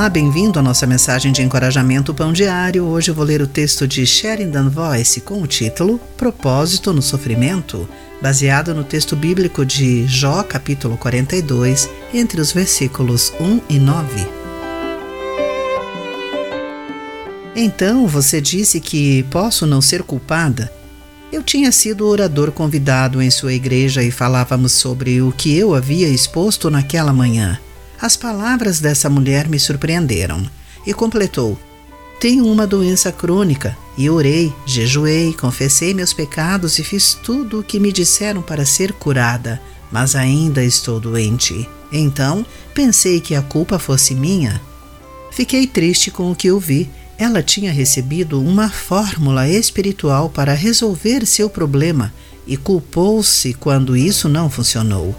Olá, bem-vindo à nossa mensagem de encorajamento Pão Diário. Hoje eu vou ler o texto de Sheridan Voice com o título Propósito no Sofrimento, baseado no texto bíblico de Jó, capítulo 42, entre os versículos 1 e 9. Então você disse que posso não ser culpada? Eu tinha sido orador convidado em sua igreja e falávamos sobre o que eu havia exposto naquela manhã. As palavras dessa mulher me surpreenderam e completou: Tenho uma doença crônica e orei, jejuei, confessei meus pecados e fiz tudo o que me disseram para ser curada, mas ainda estou doente. Então pensei que a culpa fosse minha. Fiquei triste com o que ouvi. Ela tinha recebido uma fórmula espiritual para resolver seu problema e culpou-se quando isso não funcionou.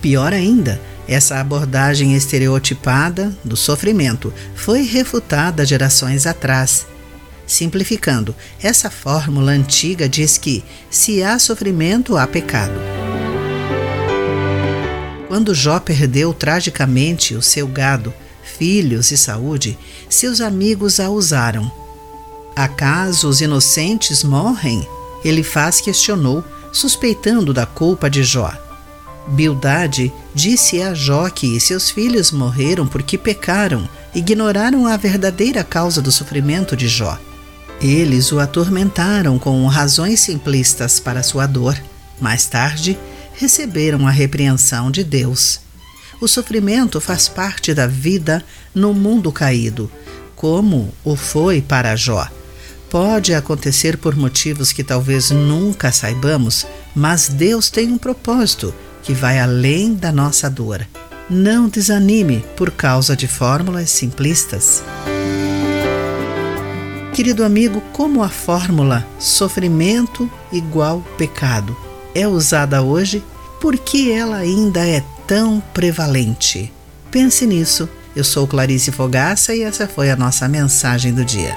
Pior ainda, essa abordagem estereotipada do sofrimento foi refutada gerações atrás. Simplificando, essa fórmula antiga diz que se há sofrimento, há pecado. Quando Jó perdeu tragicamente o seu gado, filhos e saúde, seus amigos a usaram. Acaso os inocentes morrem? Ele faz questionou, suspeitando da culpa de Jó. Bildade disse a Jó que seus filhos morreram porque pecaram, ignoraram a verdadeira causa do sofrimento de Jó. Eles o atormentaram com razões simplistas para sua dor. Mais tarde, receberam a repreensão de Deus. O sofrimento faz parte da vida no mundo caído, como o foi para Jó. Pode acontecer por motivos que talvez nunca saibamos, mas Deus tem um propósito que vai além da nossa dor. Não desanime por causa de fórmulas simplistas. Querido amigo, como a fórmula sofrimento igual pecado é usada hoje, por que ela ainda é tão prevalente? Pense nisso. Eu sou Clarice Fogaça e essa foi a nossa mensagem do dia.